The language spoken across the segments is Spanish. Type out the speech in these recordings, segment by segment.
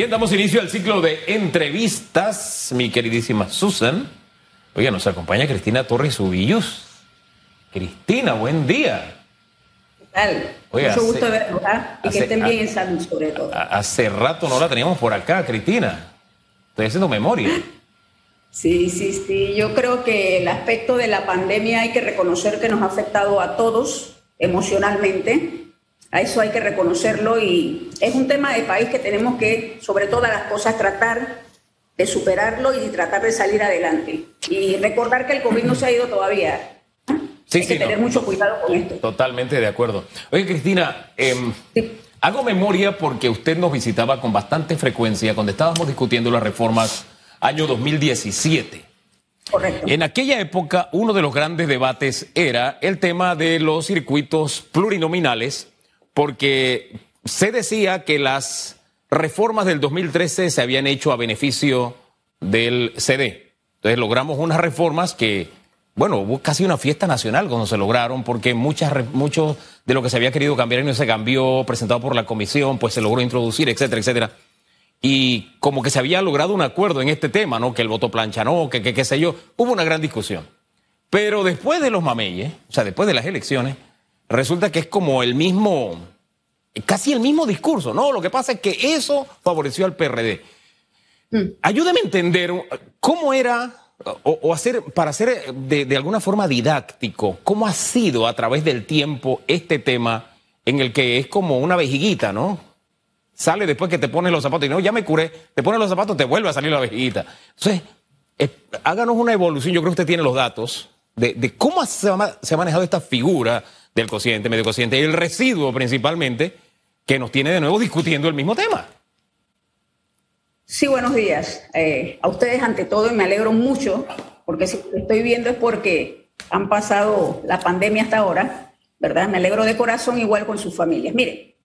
Bien, damos inicio al ciclo de entrevistas, mi queridísima Susan. Oiga, nos acompaña Cristina Torres Ubillus. Cristina, buen día. ¿Qué tal? Mucho gusto ¿ah? Y que estén bien en salud, sobre todo. Hace rato no la teníamos por acá, Cristina. Estoy haciendo memoria. Sí, sí, sí. Yo creo que el aspecto de la pandemia hay que reconocer que nos ha afectado a todos emocionalmente a eso hay que reconocerlo y es un tema de país que tenemos que, sobre todas las cosas, tratar de superarlo y tratar de salir adelante. Y recordar que el COVID no se ha ido todavía. Sí, hay que tener mucho cuidado con esto. Totalmente de acuerdo. Oye, Cristina, em, hago memoria porque usted nos visitaba con bastante frecuencia cuando estábamos discutiendo las reformas año 2017. Correcto. En aquella época, uno de los grandes debates era el tema de los circuitos plurinominales porque se decía que las reformas del 2013 se habían hecho a beneficio del CD. Entonces logramos unas reformas que, bueno, hubo casi una fiesta nacional cuando se lograron, porque muchas, mucho de lo que se había querido cambiar no se cambió, presentado por la comisión, pues se logró introducir, etcétera, etcétera. Y como que se había logrado un acuerdo en este tema, ¿no? Que el voto plancha no, que qué sé yo. Hubo una gran discusión. Pero después de los mameyes, o sea, después de las elecciones, resulta que es como el mismo, casi el mismo discurso, ¿no? Lo que pasa es que eso favoreció al PRD. Mm. Ayúdame a entender cómo era, o, hacer, para hacer de, alguna forma didáctico, cómo ha sido a través del tiempo este tema en el que es como una vejiguita, ¿no? Sale después que te pones los zapatos y no, ya me curé, te pones los zapatos, te vuelve a salir la vejiguita. Entonces, eh, háganos una evolución, yo creo que usted tiene los datos, de, cómo se ha manejado esta figura del cociente, medio cociente y el residuo principalmente, que nos tiene de nuevo discutiendo el mismo tema. Sí, buenos días. Eh, a ustedes ante todo y me alegro mucho, porque si estoy viendo es porque han pasado la pandemia hasta ahora, ¿verdad? Me alegro de corazón igual con sus familias. Mire,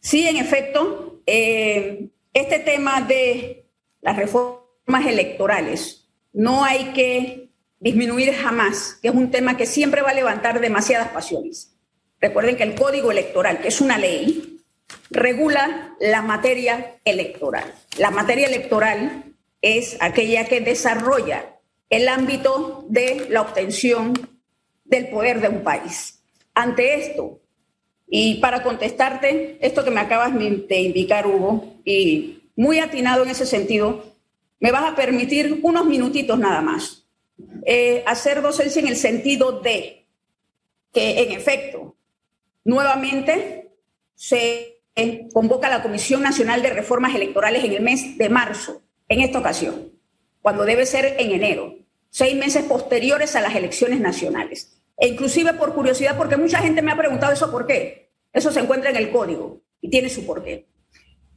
sí, en efecto, eh, este tema de las reformas electorales no hay que disminuir jamás, que es un tema que siempre va a levantar demasiadas pasiones. Recuerden que el Código Electoral, que es una ley, regula la materia electoral. La materia electoral es aquella que desarrolla el ámbito de la obtención del poder de un país. Ante esto, y para contestarte esto que me acabas de indicar, Hugo, y muy atinado en ese sentido, me vas a permitir unos minutitos nada más eh, hacer docencia en el sentido de que, en efecto, nuevamente se convoca la Comisión Nacional de Reformas Electorales en el mes de marzo, en esta ocasión, cuando debe ser en enero, seis meses posteriores a las elecciones nacionales. E inclusive por curiosidad, porque mucha gente me ha preguntado eso por qué. Eso se encuentra en el código y tiene su porqué.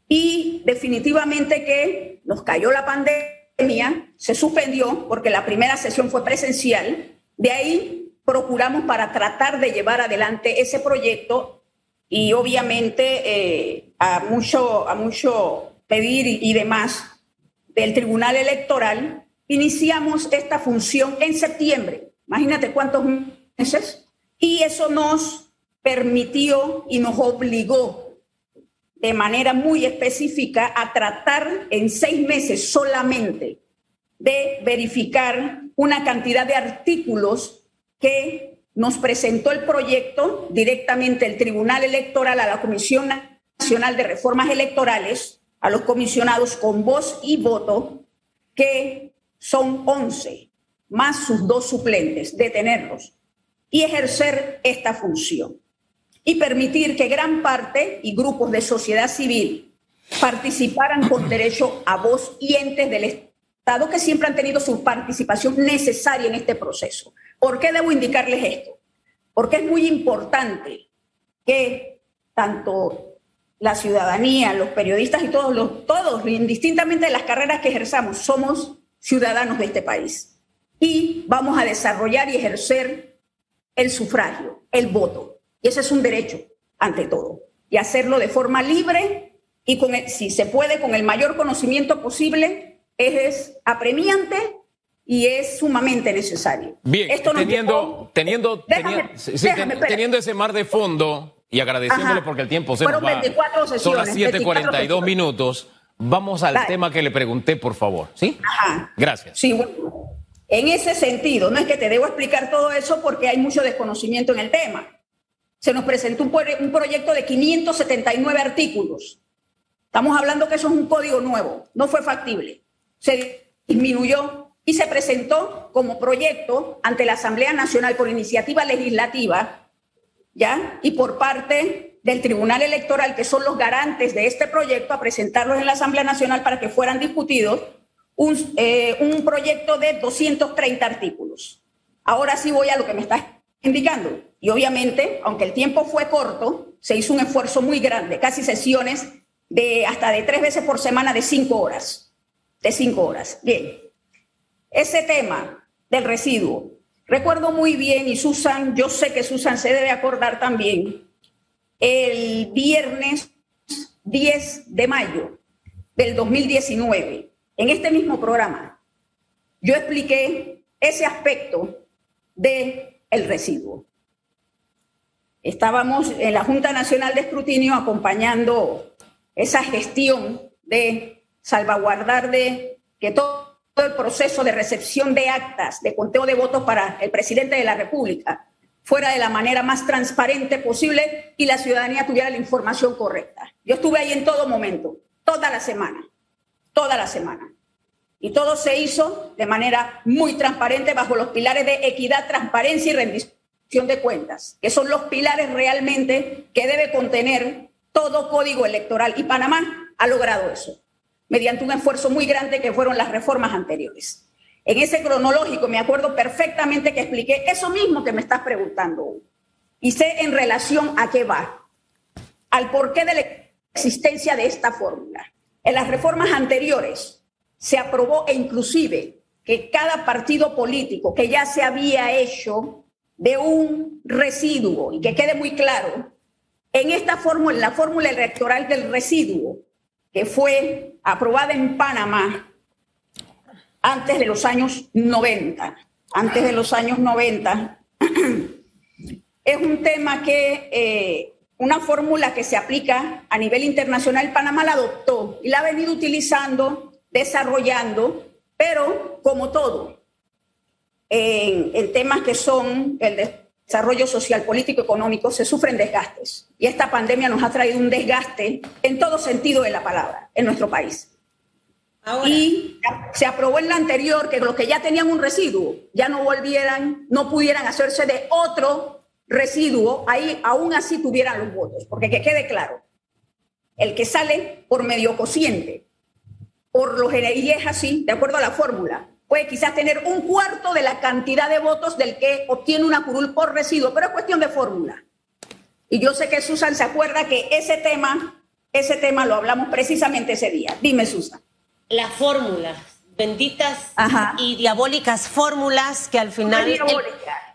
Y definitivamente que nos cayó la pandemia se suspendió porque la primera sesión fue presencial. De ahí procuramos para tratar de llevar adelante ese proyecto y obviamente eh, a, mucho, a mucho pedir y, demás del Tribunal Electoral, iniciamos esta función en septiembre. Imagínate cuántos meses. Y eso nos permitió y nos obligó de manera muy específica a tratar en seis meses solamente de verificar una cantidad de artículos que nos presentó el proyecto directamente el Tribunal Electoral a la Comisión Nacional de Reformas Electorales, a los comisionados con voz y voto, que son 11, más sus dos suplentes, detenerlos y ejercer esta función y permitir que gran parte y grupos de sociedad civil participaran con derecho a voz y entes del Estado que siempre han tenido su participación necesaria en este proceso. ¿Por qué debo indicarles esto? Porque es muy importante que tanto la ciudadanía, los periodistas y todos, los, todos, indistintamente de las carreras que ejerzamos, somos ciudadanos de este país. Y vamos a desarrollar y ejercer el sufragio, el voto. Y ese es un derecho, ante todo. Y hacerlo de forma libre y, con si se puede, con el mayor conocimiento posible, es apremiante y es sumamente necesario. Bien, Esto teniendo, teniendo, teniendo ese mar de fondo y agradeciéndole porque el tiempo se nos va. 24 sesiones, Son las 7:42 minutos. vamos al tema que le pregunté, por favor. ¿Sí? Ajá. Gracias. Sí, bueno. En ese sentido, no es que te debo explicar todo eso porque hay mucho desconocimiento en el tema. Se nos presentó un, un proyecto de 579 artículos. Estamos hablando que eso es un código nuevo, no fue factible. Se disminuyó y se presentó como proyecto ante la Asamblea Nacional por iniciativa legislativa, ¿ya? Y por parte del Tribunal Electoral, que son los garantes de este proyecto, a presentarlos en la Asamblea Nacional para que fueran discutidos, un, eh, un proyecto de 230 artículos. Ahora sí voy a lo que me estás indicando. Y obviamente, aunque el tiempo fue corto, se hizo un esfuerzo muy grande, casi sesiones de hasta de tres veces por semana de cinco horas. De cinco horas. Bien. Ese tema del residuo. Recuerdo muy bien, y Susan, yo sé que Susan se debe acordar también, el viernes 10 de mayo del 2019, en este mismo programa, yo expliqué ese aspecto del el residuo. Estábamos en la Junta Nacional de Escrutinio acompañando esa gestión de salvaguardar de que todo el proceso de recepción de actas, de conteo de votos para el presidente de la República fuera de la manera más transparente posible y la ciudadanía tuviera la información correcta. Yo estuve ahí en todo momento, toda la semana, toda la semana. Y todo se hizo de manera muy transparente bajo los pilares de equidad, transparencia y rendición de cuentas, que son los pilares realmente que debe contener todo código electoral. Y Panamá ha logrado eso, mediante un esfuerzo muy grande que fueron las reformas anteriores. En ese cronológico me acuerdo perfectamente que expliqué eso mismo que me estás preguntando Y sé en relación a qué va, al porqué de la existencia de esta fórmula. En las reformas anteriores se aprobó e inclusive que cada partido político que ya se había hecho de un residuo, y que quede muy claro, en esta fórmula, en la fórmula electoral del residuo, que fue aprobada en Panamá antes de los años 90, antes de los años 90, es un tema que, eh, una fórmula que se aplica a nivel internacional, Panamá la adoptó y la ha venido utilizando, desarrollando, pero como todo, en, en temas que son el desarrollo social, político, económico, se sufren desgastes. Y esta pandemia nos ha traído un desgaste en todo sentido de la palabra en nuestro país. Y se aprobó en la anterior que los que ya tenían un residuo ya no volvieran, no pudieran hacerse de otro residuo, ahí aún así tuvieran los votos. Porque que quede claro, el que sale por medio cociente, por lo general, y es así, de acuerdo a la fórmula, puede quizás tener un cuarto de la cantidad de votos del que obtiene una curul por residuo, pero es cuestión de fórmula. Y yo sé que Susan se acuerda que ese tema, ese tema lo hablamos precisamente ese día. Dime, Susan. Las fórmulas, benditas y diabólicas fórmulas que al final el,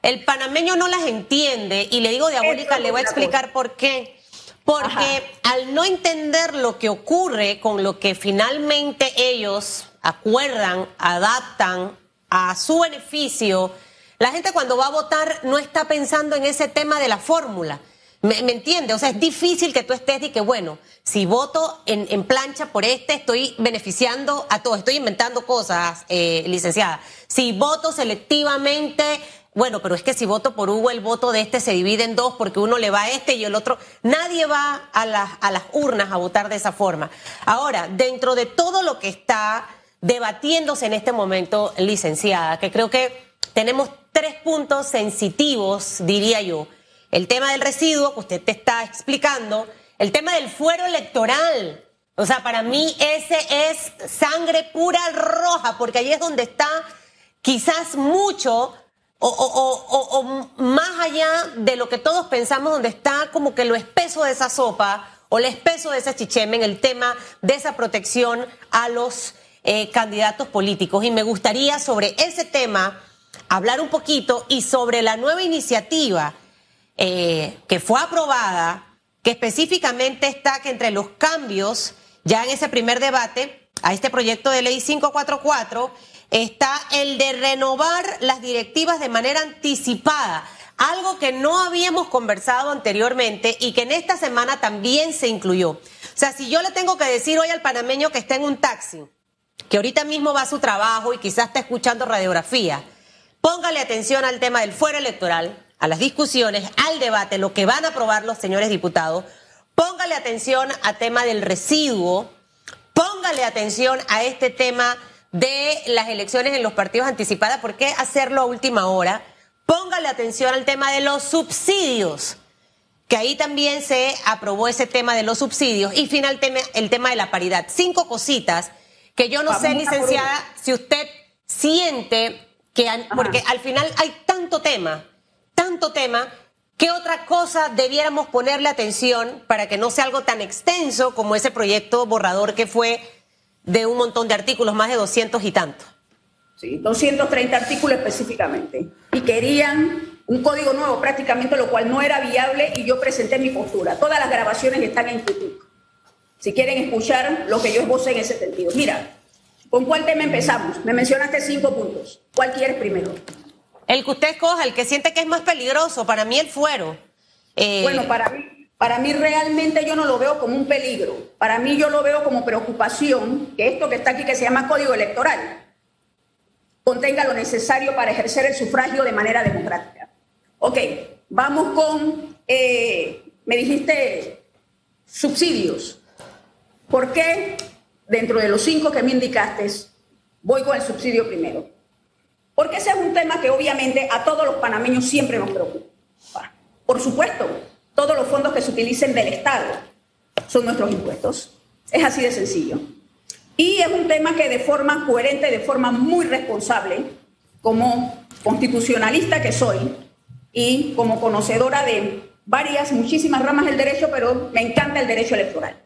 el, panameño no las entiende. Y le digo diabólica, le voy a explicar por qué. Porque al no entender lo que ocurre con lo que finalmente ellos acuerdan, adaptan a su beneficio, la gente cuando va a votar no está pensando en ese tema de la fórmula. ¿Me, entiende? O sea, es difícil que tú estés y que, bueno, si voto en, plancha por este, estoy beneficiando a todos, estoy inventando cosas, eh, licenciada. Si voto selectivamente, bueno, pero es que si voto por Hugo, el voto de este se divide en dos porque uno le va a este y el otro. Nadie va a las, a las urnas a votar de esa forma. Ahora, dentro de todo lo que está debatiéndose en este momento, licenciada, que creo que tenemos tres puntos sensitivos, diría yo. El tema del residuo, que usted te está explicando, el tema del fuero electoral. O sea, para mí ese es sangre pura roja, porque ahí es donde está quizás mucho o, más allá de lo que todos pensamos, donde está como que lo espeso de esa sopa o lo espeso de ese chicheme en el tema de esa protección a los eh, candidatos políticos. Y me gustaría sobre ese tema hablar un poquito y sobre la nueva iniciativa eh, que fue aprobada, que específicamente está que entre los cambios, ya en ese primer debate, a este proyecto de ley 544, está el de renovar las directivas de manera anticipada, algo que no habíamos conversado anteriormente y que en esta semana también se incluyó. O sea, si yo le tengo que decir hoy al panameño que está en un taxi, que ahorita mismo va a su trabajo y quizás está escuchando radiografía, póngale atención al tema del fuero electoral, a las discusiones, al debate, lo que van a aprobar los señores diputados, póngale atención al tema del residuo, póngale atención a este tema de las elecciones en los partidos anticipadas, ¿por qué hacerlo a última hora? Póngale atención al tema de los subsidios, que ahí también se aprobó ese tema de los subsidios. Y finalmente el tema de la paridad. Cinco cositas que yo no sé, licenciada, si usted siente que, porque al final hay tanto tema, tanto tema, ¿qué otra cosa debiéramos ponerle atención para que no sea algo tan extenso como ese proyecto borrador que fue de un montón de artículos, más de 200 y tanto. Sí, 230 artículos específicamente. Y querían un código nuevo prácticamente, lo cual no era viable y yo presenté mi postura. Todas las grabaciones están en YouTube. Si quieren escuchar lo que yo esbocé en ese sentido. Mira, ¿con cuál tema empezamos? Me mencionaste cinco puntos. ¿Cuál quieres primero? El que usted escoja, el que siente que es más peligroso. Para mí el fuero. Eh, bueno, para mí para mí realmente yo no lo veo como un peligro. Para mí yo lo veo como preocupación que esto que está aquí, que se llama código electoral, contenga lo necesario para ejercer el sufragio de manera democrática. Ok, vamos con, eh, me dijiste, subsidios. ¿Por qué dentro de los cinco que me indicaste voy con el subsidio primero? Porque ese es un tema que obviamente a todos los panameños siempre nos preocupa. Por supuesto, todos los fondos que se utilicen del Estado son nuestros impuestos. Es así de sencillo. Y es un tema que de forma coherente, de forma muy responsable, como constitucionalista que soy y como conocedora de varias, muchísimas ramas del derecho, pero me encanta el derecho electoral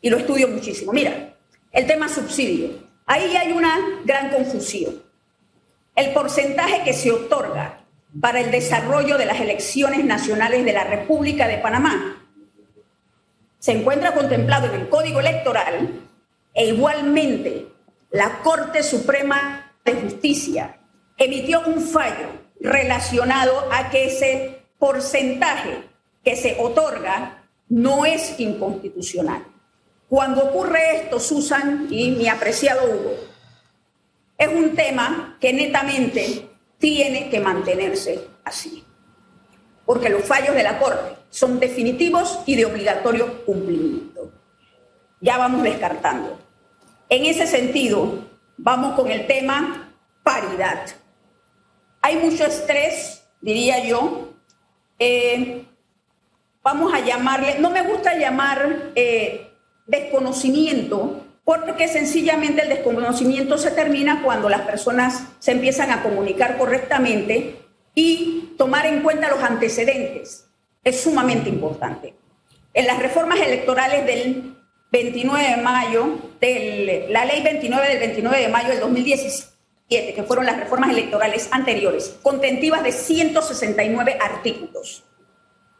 y lo estudio muchísimo. Mira, el tema subsidio. Ahí hay una gran confusión. El porcentaje que se otorga para el desarrollo de las elecciones nacionales de la República de Panamá. Se encuentra contemplado en el Código Electoral e igualmente la Corte Suprema de Justicia emitió un fallo relacionado a que ese porcentaje que se otorga no es inconstitucional. Cuando ocurre esto, Susan y mi apreciado Hugo, es un tema que netamente tiene que mantenerse así. Porque los fallos de la Corte son definitivos y de obligatorio cumplimiento. Ya vamos descartando. En ese sentido, vamos con el tema paridad. Hay mucho estrés, diría yo. Eh, vamos a llamarle, no me gusta llamar eh, desconocimiento, porque sencillamente el desconocimiento se termina cuando las personas se empiezan a comunicar correctamente y tomar en cuenta los antecedentes. Es sumamente importante. En las reformas electorales del 29 de mayo, de la ley 29 del 29 de mayo del 2017, que fueron las reformas electorales anteriores, contentivas de 169 artículos.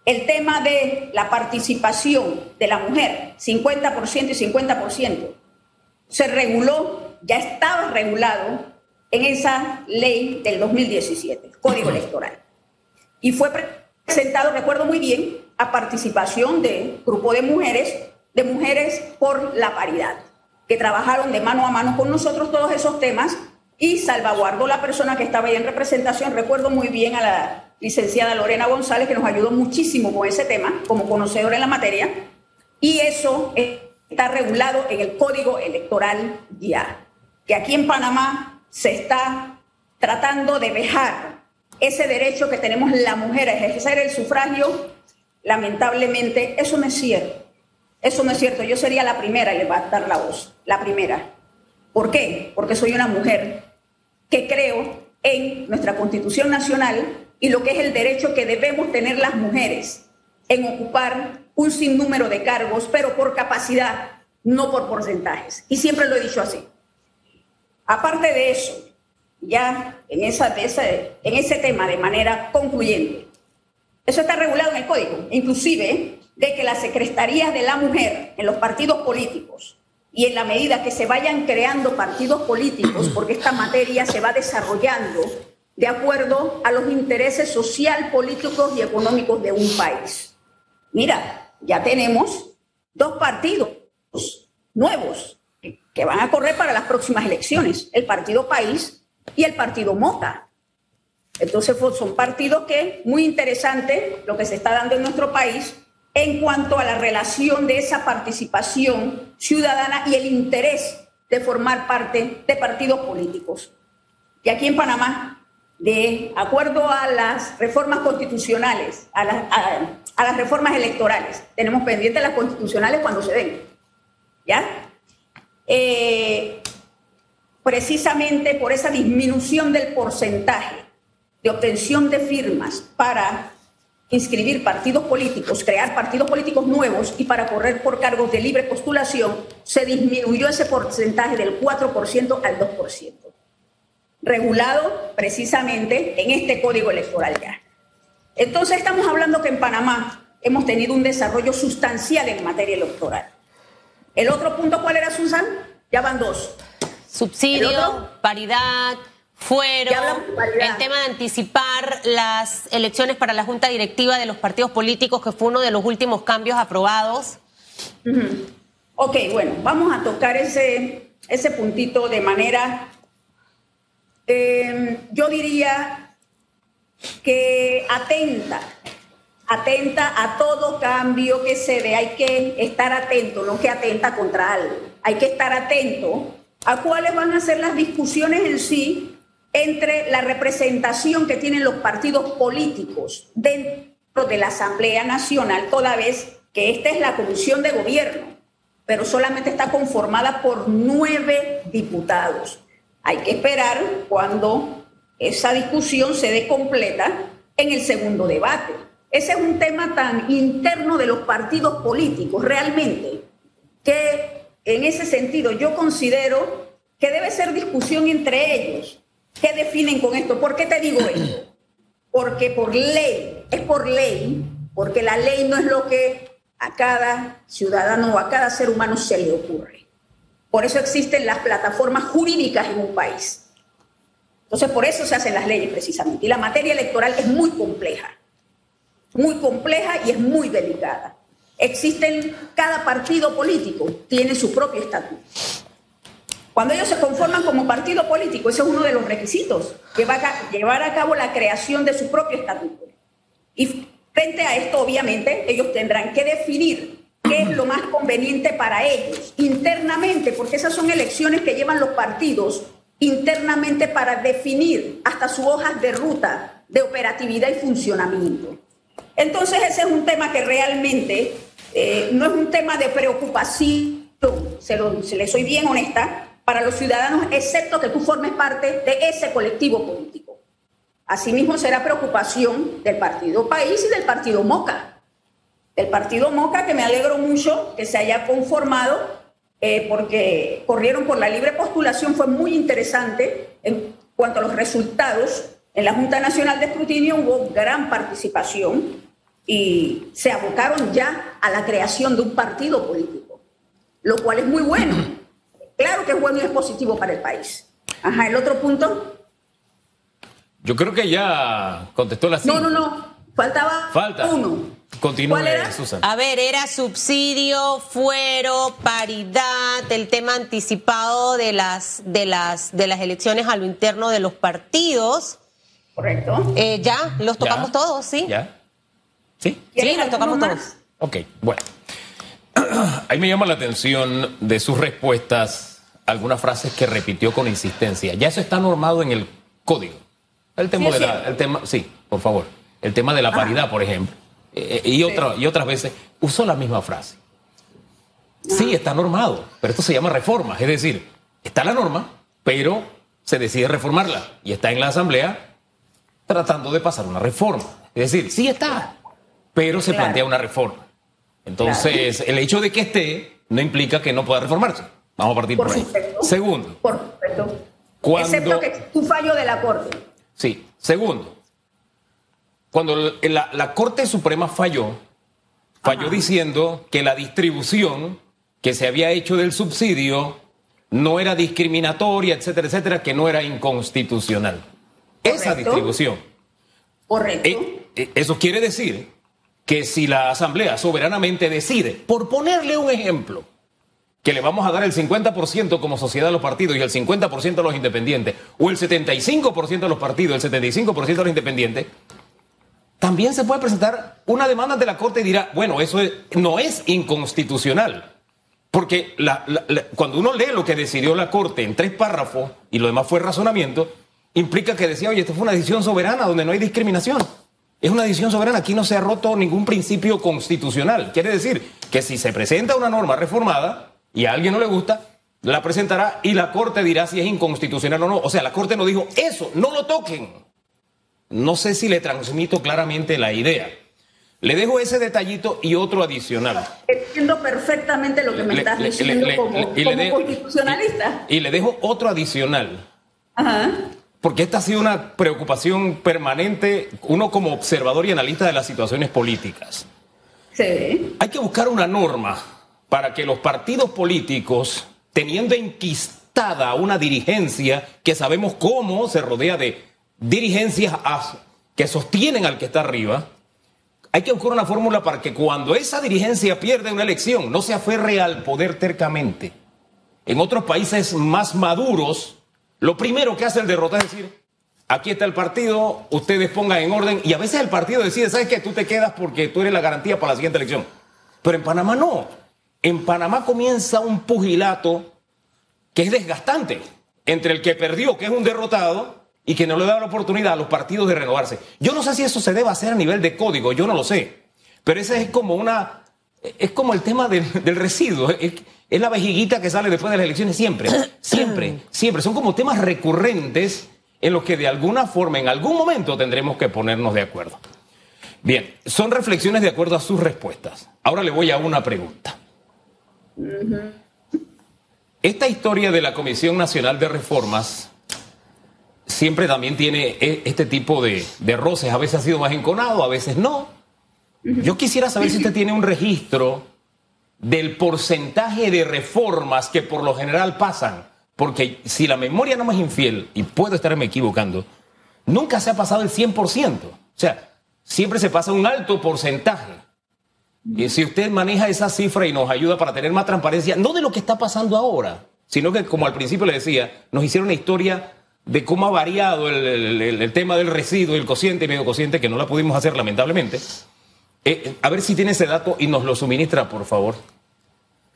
El tema de la participación de la mujer, 50% y 50%, se reguló, ya estaba regulado en esa ley del 2017, Código Electoral. Y fue presentado, recuerdo muy bien, a participación de grupo de mujeres, de mujeres por la paridad, que trabajaron de mano a mano con nosotros todos esos temas y salvaguardó la persona que estaba ahí en representación. Recuerdo muy bien a la licenciada Lorena González, que nos ayudó muchísimo con ese tema, como conocedora en la materia, y eso es está regulado en el Código Electoral ya, que aquí en Panamá se está tratando de dejar ese derecho que tenemos la mujer a ejercer el sufragio, lamentablemente eso no es cierto. Eso no es cierto. Yo sería la primera en levantar la voz, la primera. ¿Por qué? Porque soy una mujer que creo en nuestra Constitución Nacional y lo que es el derecho que debemos tener las mujeres en ocupar un sinnúmero de cargos, pero por capacidad, no por porcentajes. Y siempre lo he dicho así. Aparte de eso, ya en, esa, en ese tema de manera concluyente, eso está regulado en el código, inclusive de que las secretarías de la mujer en los partidos políticos y en la medida que se vayan creando partidos políticos, porque esta materia se va desarrollando de acuerdo a los intereses social, políticos y económicos de un país. Mira, ya tenemos dos partidos nuevos que van a correr para las próximas elecciones, el Partido País y el Partido Mota. Entonces son partidos que, muy interesante lo que se está dando en nuestro país en cuanto a la relación de esa participación ciudadana y el interés de formar parte de partidos políticos. Y aquí en Panamá, de acuerdo a las reformas constitucionales, a, las reformas electorales, tenemos pendientes las constitucionales cuando se den. ¿Ya? Eh, precisamente por esa disminución del porcentaje de obtención de firmas para inscribir partidos políticos, crear partidos políticos nuevos y para correr por cargos de libre postulación, se disminuyó ese porcentaje del 4% al 2%, regulado precisamente en este código electoral ya. Entonces estamos hablando que en Panamá hemos tenido un desarrollo sustancial en materia electoral. El otro punto, ¿cuál era, Susan? Ya van dos. Subsidio, paridad, fueron el tema de anticipar las elecciones para la Junta Directiva de los partidos políticos, que fue uno de los últimos cambios aprobados. Ok, bueno, vamos a tocar ese, ese puntito de manera, em, yo diría que atenta, atenta a todo cambio que se ve. Hay que estar atento, no que atenta contra algo. Hay que estar atento a cuáles van a ser las discusiones en sí entre la representación que tienen los partidos políticos dentro de la Asamblea Nacional, toda vez que esta es la comisión de gobierno, pero solamente está conformada por nueve diputados. Hay que esperar cuando esa discusión se dé completa en el segundo debate. Ese es un tema tan interno de los partidos políticos, realmente, que en ese sentido yo considero que debe ser discusión entre ellos ¿Qué definen con esto? ¿Por qué te digo esto? Porque por ley, es por ley, porque la ley no es lo que a cada ciudadano o a cada ser humano se le ocurre. Por eso existen las plataformas jurídicas en un país. Entonces, por eso se hacen las leyes precisamente. Y la materia electoral es muy compleja, muy compleja y es muy delicada. Existen, cada partido político tiene su propio estatuto. Cuando ellos se conforman como partido político, ese es uno de los requisitos, llevar a, llevar a cabo la creación de su propio estatuto. Y frente a esto, obviamente, ellos tendrán que definir qué es lo más conveniente para ellos internamente, porque esas son elecciones que llevan los partidos internamente para definir hasta sus hojas de ruta de operatividad y funcionamiento. Entonces ese es un tema que realmente eh, no es un tema de preocupación, se, lo, se le soy bien honesta, para los ciudadanos, excepto que tú formes parte de ese colectivo político. Asimismo, será preocupación del Partido País y del Partido Moca. El Partido Moca, que me alegro mucho que se haya conformado, eh, porque corrieron por la libre postulación, fue muy interesante en cuanto a los resultados. En la Junta Nacional de Escrutinio hubo gran participación y se abocaron ya a la creación de un partido político, lo cual es muy bueno Claro que es bueno y es positivo para el país. Ajá, el otro punto. Yo creo que ya contestó la No, no, no. Faltaba Falta. uno. Continúe, Susana. A ver, era subsidio, fuero, paridad, el tema anticipado de las, de las, de las elecciones a lo interno de los partidos. Correcto. Eh, ya, los tocamos todos, ¿sí? ¿Ya? ¿Sí? Sí, los tocamos todos. Ok, bueno. Ahí me llama la atención de sus respuestas algunas frases que repitió con insistencia. Ya eso está normado en el código. El tema de la, el tema, sí, por favor. El tema de la paridad, por ejemplo. Eh, eh, y, otra, y otras veces usó la misma frase. Sí, está normado, pero esto se llama reforma. Es decir, está la norma, pero se decide reformarla y está en la Asamblea tratando de pasar una reforma. Es decir, sí está, pero se plantea una reforma. Entonces, el hecho de que esté no implica que no pueda reformarse. Vamos a partir por, ahí. Segundo. Por supuesto. Excepto que es un fallo de la Corte. Sí. Segundo. Cuando la, Corte Suprema falló, falló diciendo que la distribución que se había hecho del subsidio no era discriminatoria, etcétera, etcétera, que no era inconstitucional. Esa distribución. Correcto. Eh, eh, eso quiere decir que si la Asamblea soberanamente decide, por ponerle un ejemplo, que le vamos a dar el 50% como sociedad a los partidos y el 50% a los independientes, o el 75% a los partidos, el 75% a los independientes, también se puede presentar una demanda de la Corte y dirá, bueno, eso no es inconstitucional. Porque cuando uno lee lo que decidió la Corte en tres párrafos y lo demás fue razonamiento, implica que decía, oye, esto fue una decisión soberana donde no hay discriminación. Es una decisión soberana, aquí no se ha roto ningún principio constitucional. Quiere decir que si se presenta una norma reformada, y a alguien no le gusta, la presentará y la Corte dirá si es inconstitucional o no. O sea, la Corte no dijo eso, no lo toquen. No sé si le transmito claramente la idea. Le dejo ese detallito y otro adicional. Entiendo perfectamente lo que me estás diciendo como, constitucionalista. Y, le dejo otro adicional. Ajá. Porque esta ha sido una preocupación permanente, uno como observador y analista de las situaciones políticas. Sí. Hay que buscar una norma para que los partidos políticos, teniendo enquistada una dirigencia que sabemos cómo se rodea de dirigencias que sostienen al que está arriba, hay que buscar una fórmula para que cuando esa dirigencia pierde una elección no se aferre al poder tercamente. En otros países más maduros, lo primero que hace el derrotado es decir, aquí está el partido, ustedes pongan en orden, y a veces el partido decide, ¿sabes qué? Tú te quedas porque tú eres la garantía para la siguiente elección. Pero en Panamá no. En Panamá comienza un pugilato que es desgastante entre el que perdió, que es un derrotado, y que no le da la oportunidad a los partidos de renovarse. Yo no sé si eso se debe hacer a nivel de código, yo no lo sé. Pero ese es como una. Es como el tema del, residuo. Es, es, la vejiguita que sale después de las elecciones siempre. Siempre, siempre. Son como temas recurrentes en los que de alguna forma, en algún momento, tendremos que ponernos de acuerdo. Bien, son reflexiones de acuerdo a sus respuestas. Ahora le voy a una pregunta. Esta historia de la Comisión Nacional de Reformas siempre también tiene e, este tipo de, roces. A veces ha sido más enconado, a veces no. Yo quisiera saber si usted tiene un registro del porcentaje de reformas que por lo general pasan. Porque si la memoria no me es infiel, y puedo estarme equivocando, nunca se ha pasado el 100%. O sea, siempre se pasa un alto porcentaje. Y si usted maneja esa cifra y nos ayuda para tener más transparencia, no de lo que está pasando ahora, sino que, como al principio le decía, nos hicieron una historia de cómo ha variado el, tema del residuo, el cociente y medio cociente, que no la pudimos hacer lamentablemente. Eh, a ver si tiene ese dato y nos lo suministra, por favor.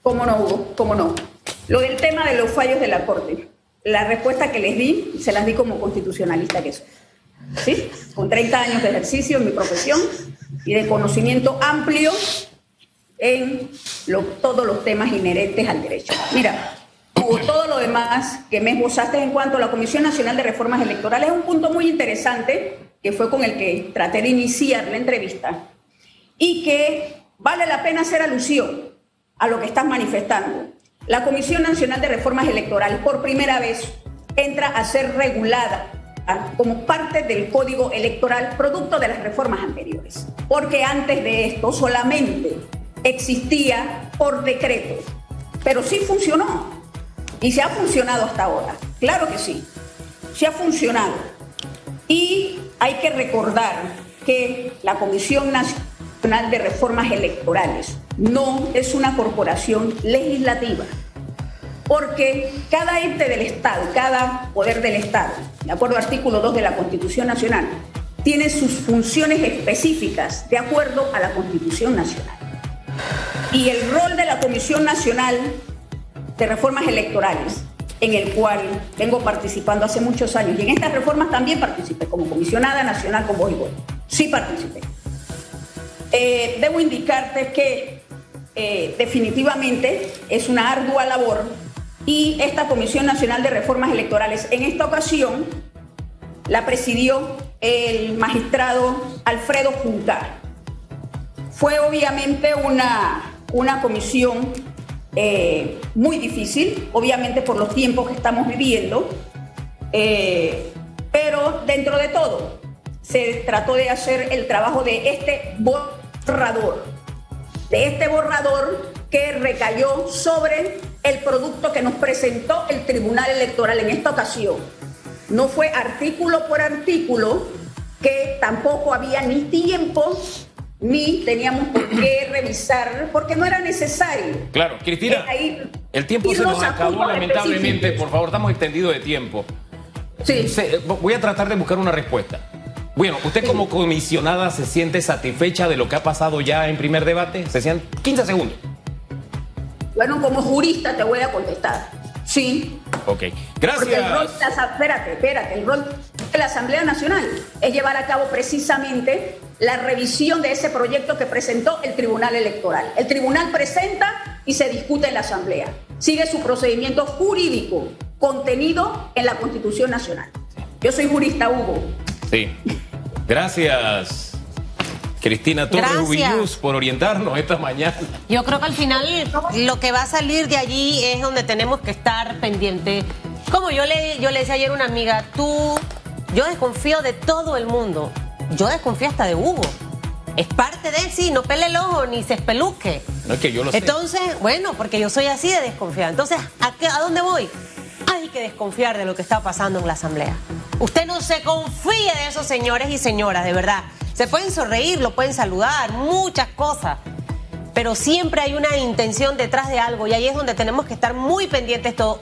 ¿Cómo no, Hugo? ¿Cómo no? Lo del tema de los fallos de la Corte. La respuesta que les di, se las di como constitucionalista que soy. ¿Sí? Con 30 años de ejercicio en mi profesión y de conocimiento amplio en todos los temas inherentes al derecho. Mira, todo lo demás que me esbozaste en cuanto a la Comisión Nacional de Reformas Electorales es un punto muy interesante que fue con el que traté de iniciar la entrevista y que vale la pena hacer alusión a lo que estás manifestando. La Comisión Nacional de Reformas Electorales por primera vez entra a ser regulada como parte del código electoral producto de las reformas anteriores, porque antes de esto solamente existía por decreto, pero sí funcionó y se ha funcionado hasta ahora. Claro que sí, se ha funcionado. Y hay que recordar que la Comisión Nacional de Reformas Electorales no es una corporación legislativa, porque cada ente del Estado, cada poder del Estado, de acuerdo al artículo 2 de la Constitución Nacional, tiene sus funciones específicas de acuerdo a la Constitución Nacional. Y el rol de la Comisión Nacional de reformas electorales, en el cual vengo participando hace muchos años. Y en estas reformas también participé como comisionada nacional con voz y voto. Sí participé. Eh, debo indicarte que eh, definitivamente es una ardua labor y esta Comisión Nacional de Reformas Electorales en esta ocasión la presidió el magistrado Alfredo Juncar. Fue obviamente una, una comisión eh, muy difícil, obviamente por los tiempos que estamos viviendo, eh, pero dentro de todo se trató de hacer el trabajo de este borrador, de este borrador que recayó sobre el producto que nos presentó el Tribunal Electoral en esta ocasión. No fue artículo por artículo, que tampoco había ni tiempo ni teníamos por qué revisar, porque no era necesario. Claro, Cristina. El tiempo se nos acabó lamentablemente, por favor, estamos extendidos de tiempo. Sí. voy a tratar de buscar una respuesta. Bueno, usted como comisionada se siente satisfecha de lo que ha pasado ya en primer debate? Se siente 15 segundos. Bueno, como jurista te voy a contestar. Sí. Ok, gracias. el rol, espérate, espérate, el rol de la Asamblea Nacional es llevar a cabo precisamente la revisión de ese proyecto que presentó el Tribunal Electoral. El Tribunal presenta y se discute en la Asamblea. Sigue su procedimiento jurídico contenido en la Constitución Nacional. Yo soy jurista, Hugo. Sí. Gracias. Cristina Torres Ubiñuz por orientarnos esta mañana. Yo creo que al final lo que va a salir de allí es donde tenemos que estar pendiente. Como yo le, yo le decía ayer a una amiga, tú, yo desconfío de todo el mundo. Yo desconfío hasta de Hugo. Es parte de él, sí, no pele el ojo ni se espeluque. No es que yo lo sé. Entonces, bueno, porque yo soy así de desconfiada. Entonces, ¿a, qué, ¿a dónde voy? Hay que desconfiar de lo que está pasando en la Asamblea. Usted no se confíe de esos señores y señoras, de verdad. Se pueden sonreír, lo pueden saludar, muchas cosas. Pero siempre hay una intención detrás de algo y ahí es donde tenemos que estar muy pendientes todos.